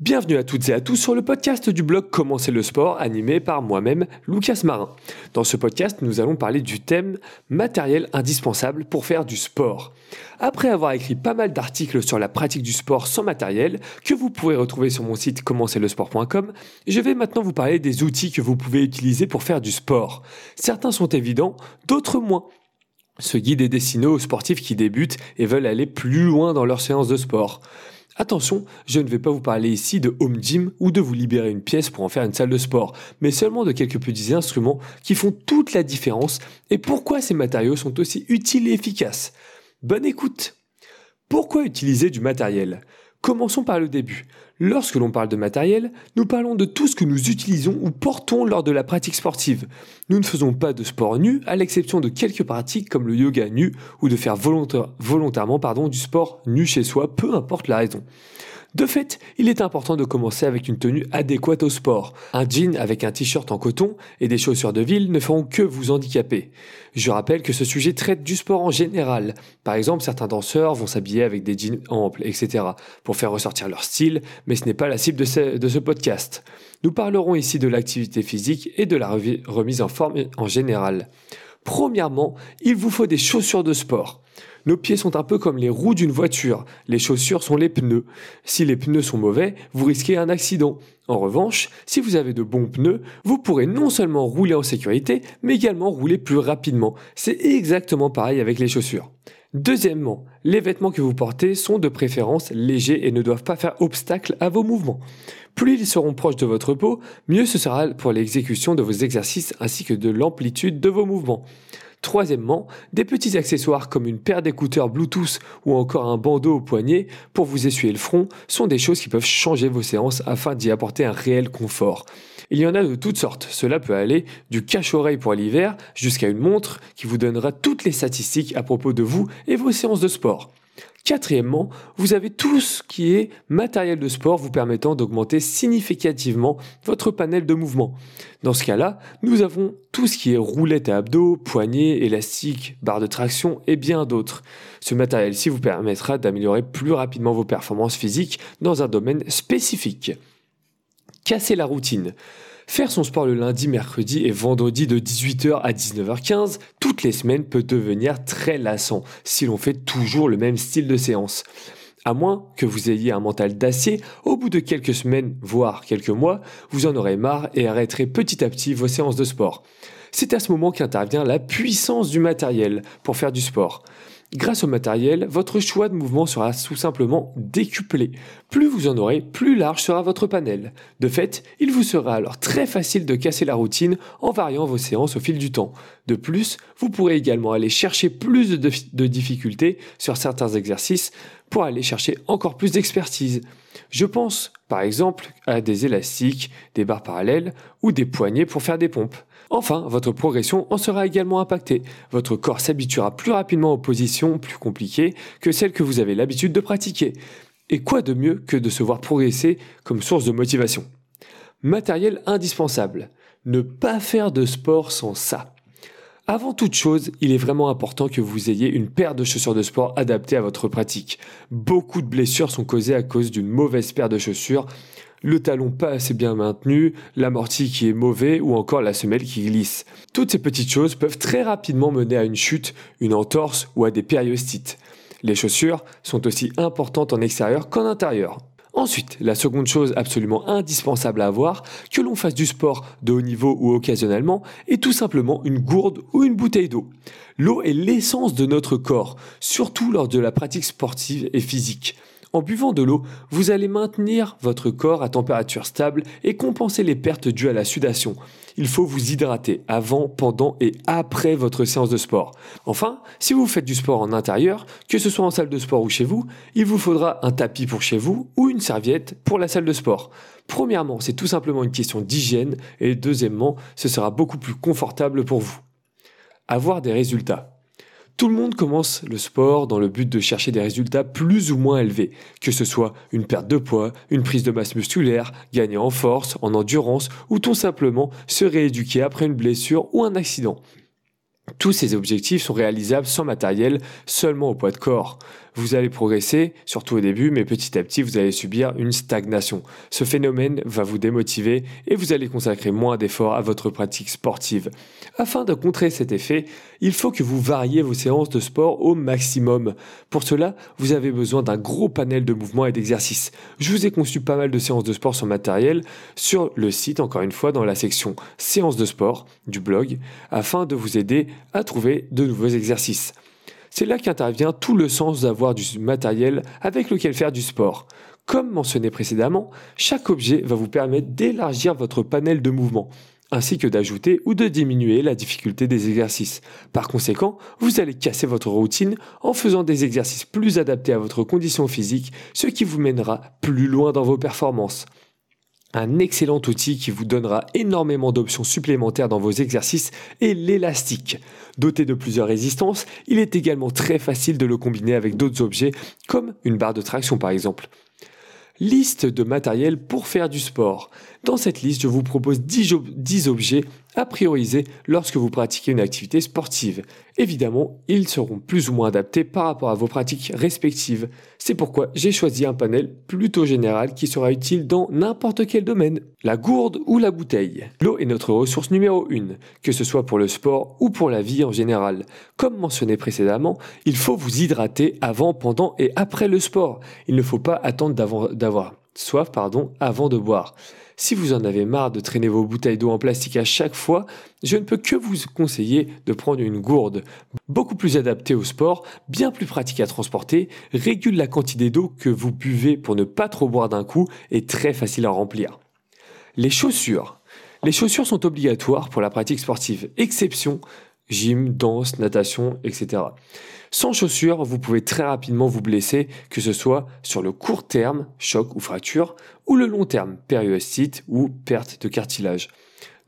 Bienvenue à toutes et à tous sur le podcast du blog Commencer le sport animé par moi-même, Lucas Marin. Dans ce podcast, nous allons parler du thème matériel indispensable pour faire du sport. Après avoir écrit pas mal d'articles sur la pratique du sport sans matériel, que vous pourrez retrouver sur mon site commencerlesport.com, je vais maintenant vous parler des outils que vous pouvez utiliser pour faire du sport. Certains sont évidents, d'autres moins. Ce guide est destiné aux sportifs qui débutent et veulent aller plus loin dans leur séance de sport. Attention, je ne vais pas vous parler ici de home gym ou de vous libérer une pièce pour en faire une salle de sport, mais seulement de quelques petits instruments qui font toute la différence et pourquoi ces matériaux sont aussi utiles et efficaces. Bonne écoute Pourquoi utiliser du matériel? Commençons par le début. Lorsque l'on parle de matériel, nous parlons de tout ce que nous utilisons ou portons lors de la pratique sportive. Nous ne faisons pas de sport nu, à l'exception de quelques pratiques comme le yoga nu ou de faire volontairement du sport nu chez soi, peu importe la raison. De fait, il est important de commencer avec une tenue adéquate au sport. Un jean avec un t-shirt en coton et des chaussures de ville ne feront que vous handicaper. Je rappelle que ce sujet traite du sport en général. Par exemple, certains danseurs vont s'habiller avec des jeans amples, etc. pour faire ressortir leur style, mais ce n'est pas la cible de ce, podcast. Nous parlerons ici de l'activité physique et de la remise en forme en général. Premièrement, il vous faut des chaussures de sport. Nos pieds sont un peu comme les roues d'une voiture. Les chaussures sont les pneus. Si les pneus sont mauvais, vous risquez un accident. En revanche, si vous avez de bons pneus, vous pourrez non seulement rouler en sécurité, mais également rouler plus rapidement. C'est exactement pareil avec les chaussures. Deuxièmement, les vêtements que vous portez sont de préférence légers et ne doivent pas faire obstacle à vos mouvements. Plus ils seront proches de votre peau, mieux ce sera pour l'exécution de vos exercices ainsi que de l'amplitude de vos mouvements. Troisièmement, des petits accessoires comme une paire d'écouteurs Bluetooth ou encore un bandeau au poignet pour vous essuyer le front sont des choses qui peuvent changer vos séances afin d'y apporter un réel confort. Il y en a de toutes sortes. Cela peut aller du cache-oreille pour l'hiver jusqu'à une montre qui vous donnera toutes les statistiques à propos de vous et vos séances de sport. Quatrièmement, vous avez tout ce qui est matériel de sport vous permettant d'augmenter significativement votre panel de mouvement. Dans ce cas-là, nous avons tout ce qui est roulette à abdos, poignets, élastiques, barres de traction et bien d'autres. Ce matériel-ci vous permettra d'améliorer plus rapidement vos performances physiques dans un domaine spécifique. Casser la routine. Faire son sport le lundi, mercredi et vendredi de 18h à 19h15 toutes les semaines peut devenir très lassant si l'on fait toujours le même style de séance. À moins que vous ayez un mental d'acier, au bout de quelques semaines, voire quelques mois, vous en aurez marre et arrêterez petit à petit vos séances de sport. C'est à ce moment qu'intervient la puissance du matériel pour faire du sport. Grâce au matériel, votre choix de mouvement sera tout simplement décuplé. Plus vous en aurez, plus large sera votre panel. De fait, il vous sera alors très facile de casser la routine en variant vos séances au fil du temps. De plus, vous pourrez également aller chercher plus de, difficultés sur certains exercices pour aller chercher encore plus d'expertise. Je pense par exemple à des élastiques, des barres parallèles ou des poignées pour faire des pompes. Enfin, votre progression en sera également impactée. Votre corps s'habituera plus rapidement aux positions plus compliquées que celles que vous avez l'habitude de pratiquer. Et quoi de mieux que de se voir progresser comme source de motivation? Matériel indispensable. Ne pas faire de sport sans ça. Avant toute chose, il est vraiment important que vous ayez une paire de chaussures de sport adaptées à votre pratique. Beaucoup de blessures sont causées à cause d'une mauvaise paire de chaussures le talon pas assez bien maintenu, l'amorti qui est mauvais ou encore la semelle qui glisse. Toutes ces petites choses peuvent très rapidement mener à une chute, une entorse ou à des périostites. Les chaussures sont aussi importantes en extérieur qu'en intérieur. Ensuite, la seconde chose absolument indispensable à avoir, que l'on fasse du sport de haut niveau ou occasionnellement, est tout simplement une gourde ou une bouteille d'eau. L'eau est l'essence de notre corps, surtout lors de la pratique sportive et physique. En buvant de l'eau, vous allez maintenir votre corps à température stable et compenser les pertes dues à la sudation. Il faut vous hydrater avant, pendant et après votre séance de sport. Enfin, si vous faites du sport en intérieur, que ce soit en salle de sport ou chez vous, il vous faudra un tapis pour chez vous ou une serviette pour la salle de sport. Premièrement, c'est tout simplement une question d'hygiène et deuxièmement, ce sera beaucoup plus confortable pour vous. Avoir des résultats. Tout le monde commence le sport dans le but de chercher des résultats plus ou moins élevés, que ce soit une perte de poids, une prise de masse musculaire, gagner en force, en endurance, ou tout simplement se rééduquer après une blessure ou un accident. Tous ces objectifs sont réalisables sans matériel, seulement au poids de corps. Vous allez progresser, surtout au début, mais petit à petit, vous allez subir une stagnation. Ce phénomène va vous démotiver et vous allez consacrer moins d'efforts à votre pratique sportive. Afin de contrer cet effet, il faut que vous variez vos séances de sport au maximum. Pour cela, vous avez besoin d'un gros panel de mouvements et d'exercices. Je vous ai conçu pas mal de séances de sport sur matériel sur le site, encore une fois, dans la section séances de sport du blog, afin de vous aider à trouver de nouveaux exercices. C'est là qu'intervient tout le sens d'avoir du matériel avec lequel faire du sport. Comme mentionné précédemment, chaque objet va vous permettre d'élargir votre panel de mouvements, ainsi que d'ajouter ou de diminuer la difficulté des exercices. Par conséquent, vous allez casser votre routine en faisant des exercices plus adaptés à votre condition physique, ce qui vous mènera plus loin dans vos performances un excellent outil qui vous donnera énormément d'options supplémentaires dans vos exercices est l'élastique. Doté de plusieurs résistances, il est également très facile de le combiner avec d'autres objets comme une barre de traction par exemple. Liste de matériel pour faire du sport. Dans cette liste, je vous propose 10, objets à prioriser lorsque vous pratiquez une activité sportive. Évidemment, ils seront plus ou moins adaptés par rapport à vos pratiques respectives. C'est pourquoi j'ai choisi un panel plutôt général qui sera utile dans n'importe quel domaine. La gourde ou la bouteille. L'eau est notre ressource numéro 1, que ce soit pour le sport ou pour la vie en général. Comme mentionné précédemment, il faut vous hydrater avant, pendant et après le sport. Il ne faut pas attendre d'avoir soif pardon, avant de boire. Si vous en avez marre de traîner vos bouteilles d'eau en plastique à chaque fois, je ne peux que vous conseiller de prendre une gourde, beaucoup plus adaptée au sport, bien plus pratique à transporter, régule la quantité d'eau que vous buvez pour ne pas trop boire d'un coup et très facile à remplir. Les chaussures. Les chaussures sont obligatoires pour la pratique sportive, exception gym, danse, natation, etc. Sans chaussures, vous pouvez très rapidement vous blesser, que ce soit sur le court terme, choc ou fracture, ou le long terme, périostite ou perte de cartilage.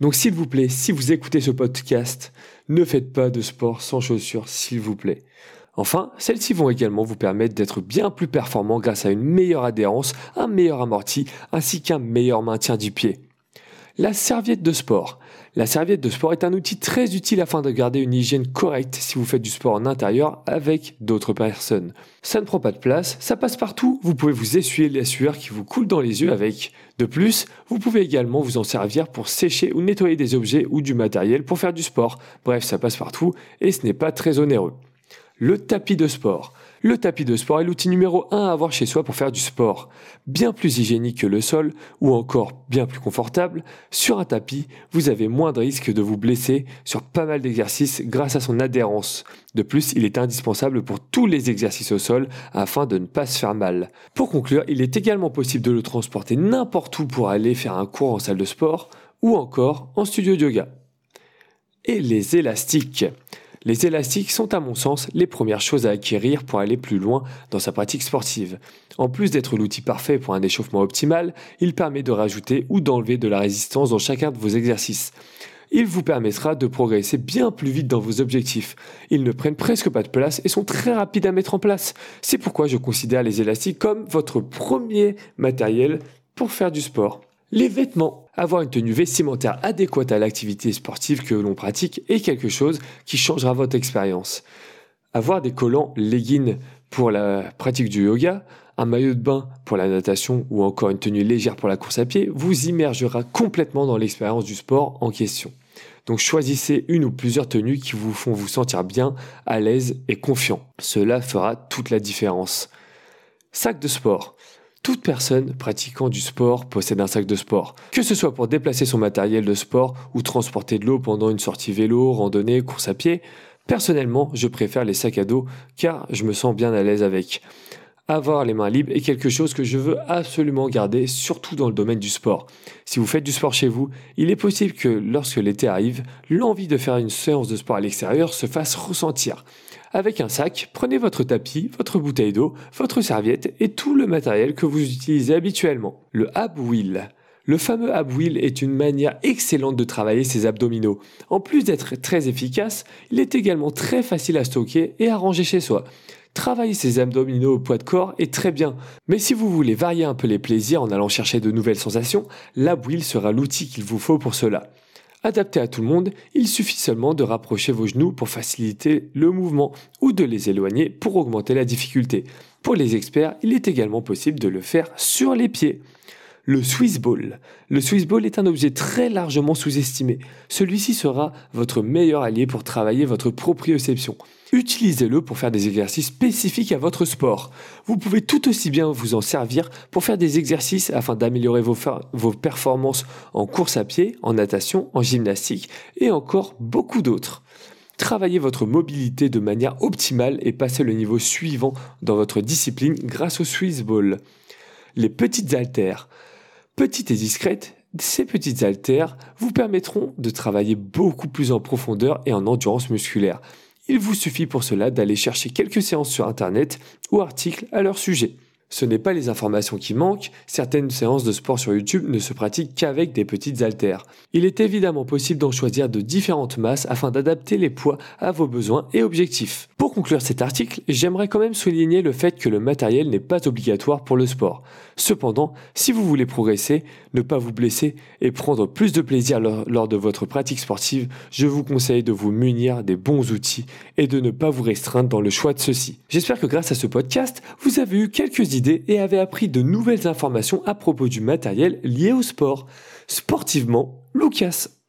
Donc s'il vous plaît, si vous écoutez ce podcast, ne faites pas de sport sans chaussures, s'il vous plaît. Enfin, celles-ci vont également vous permettre d'être bien plus performant grâce à une meilleure adhérence, un meilleur amorti, ainsi qu'un meilleur maintien du pied. La serviette de sport. La serviette de sport est un outil très utile afin de garder une hygiène correcte si vous faites du sport en intérieur avec d'autres personnes. Ça ne prend pas de place, ça passe partout, vous pouvez vous essuyer la sueur qui vous coule dans les yeux avec. De plus, vous pouvez également vous en servir pour sécher ou nettoyer des objets ou du matériel pour faire du sport. Bref, ça passe partout et ce n'est pas très onéreux. Le tapis de sport. Le tapis de sport est l'outil numéro 1 à avoir chez soi pour faire du sport. Bien plus hygiénique que le sol, ou encore bien plus confortable, sur un tapis, vous avez moins de risques de vous blesser sur pas mal d'exercices grâce à son adhérence. De plus, il est indispensable pour tous les exercices au sol afin de ne pas se faire mal. Pour conclure, il est également possible de le transporter n'importe où pour aller faire un cours en salle de sport ou encore en studio de yoga. Et les élastiques. Les élastiques sont à mon sens les premières choses à acquérir pour aller plus loin dans sa pratique sportive. En plus d'être l'outil parfait pour un échauffement optimal, il permet de rajouter ou d'enlever de la résistance dans chacun de vos exercices. Il vous permettra de progresser bien plus vite dans vos objectifs. Ils ne prennent presque pas de place et sont très rapides à mettre en place. C'est pourquoi je considère les élastiques comme votre premier matériel pour faire du sport. Les vêtements. Avoir une tenue vestimentaire adéquate à l'activité sportive que l'on pratique est quelque chose qui changera votre expérience. Avoir des collants leggings pour la pratique du yoga, un maillot de bain pour la natation ou encore une tenue légère pour la course à pied vous immergera complètement dans l'expérience du sport en question. Donc choisissez une ou plusieurs tenues qui vous font vous sentir bien, à l'aise et confiant. Cela fera toute la différence. Sac de sport. Toute personne pratiquant du sport possède un sac de sport, que ce soit pour déplacer son matériel de sport ou transporter de l'eau pendant une sortie vélo, randonnée, course à pied. Personnellement, je préfère les sacs à dos car je me sens bien à l'aise avec. Avoir les mains libres est quelque chose que je veux absolument garder, surtout dans le domaine du sport. Si vous faites du sport chez vous, il est possible que lorsque l'été arrive, l'envie de faire une séance de sport à l'extérieur se fasse ressentir. Avec un sac, prenez votre tapis, votre bouteille d'eau, votre serviette et tout le matériel que vous utilisez habituellement. Le ab wheel. Le fameux ab wheel est une manière excellente de travailler ses abdominaux. En plus d'être très efficace, il est également très facile à stocker et à ranger chez soi. Travailler ses abdominaux au poids de corps est très bien, mais si vous voulez varier un peu les plaisirs en allant chercher de nouvelles sensations, l'ab wheel sera l'outil qu'il vous faut pour cela. Adapté à tout le monde, il suffit seulement de rapprocher vos genoux pour faciliter le mouvement ou de les éloigner pour augmenter la difficulté. Pour les experts, il est également possible de le faire sur les pieds. Le Swiss Ball. Le Swiss Ball est un objet très largement sous-estimé. Celui-ci sera votre meilleur allié pour travailler votre proprioception. Utilisez-le pour faire des exercices spécifiques à votre sport. Vous pouvez tout aussi bien vous en servir pour faire des exercices afin d'améliorer vos, performances en course à pied, en natation, en gymnastique et encore beaucoup d'autres. Travaillez votre mobilité de manière optimale et passez le niveau suivant dans votre discipline grâce au Swiss Ball. Les petites haltères. Petites et discrètes, ces petites haltères vous permettront de travailler beaucoup plus en profondeur et en endurance musculaire. Il vous suffit pour cela d'aller chercher quelques séances sur Internet ou articles à leur sujet. Ce n'est pas les informations qui manquent, certaines séances de sport sur YouTube ne se pratiquent qu'avec des petites haltères. Il est évidemment possible d'en choisir de différentes masses afin d'adapter les poids à vos besoins et objectifs. Pour conclure cet article, j'aimerais quand même souligner le fait que le matériel n'est pas obligatoire pour le sport. Cependant, si vous voulez progresser, ne pas vous blesser et prendre plus de plaisir lors, de votre pratique sportive, je vous conseille de vous munir des bons outils et de ne pas vous restreindre dans le choix de ceux-ci. J'espère que grâce à ce podcast, vous avez eu quelques idées et avez appris de nouvelles informations à propos du matériel lié au sport. Sportivement, Lucas.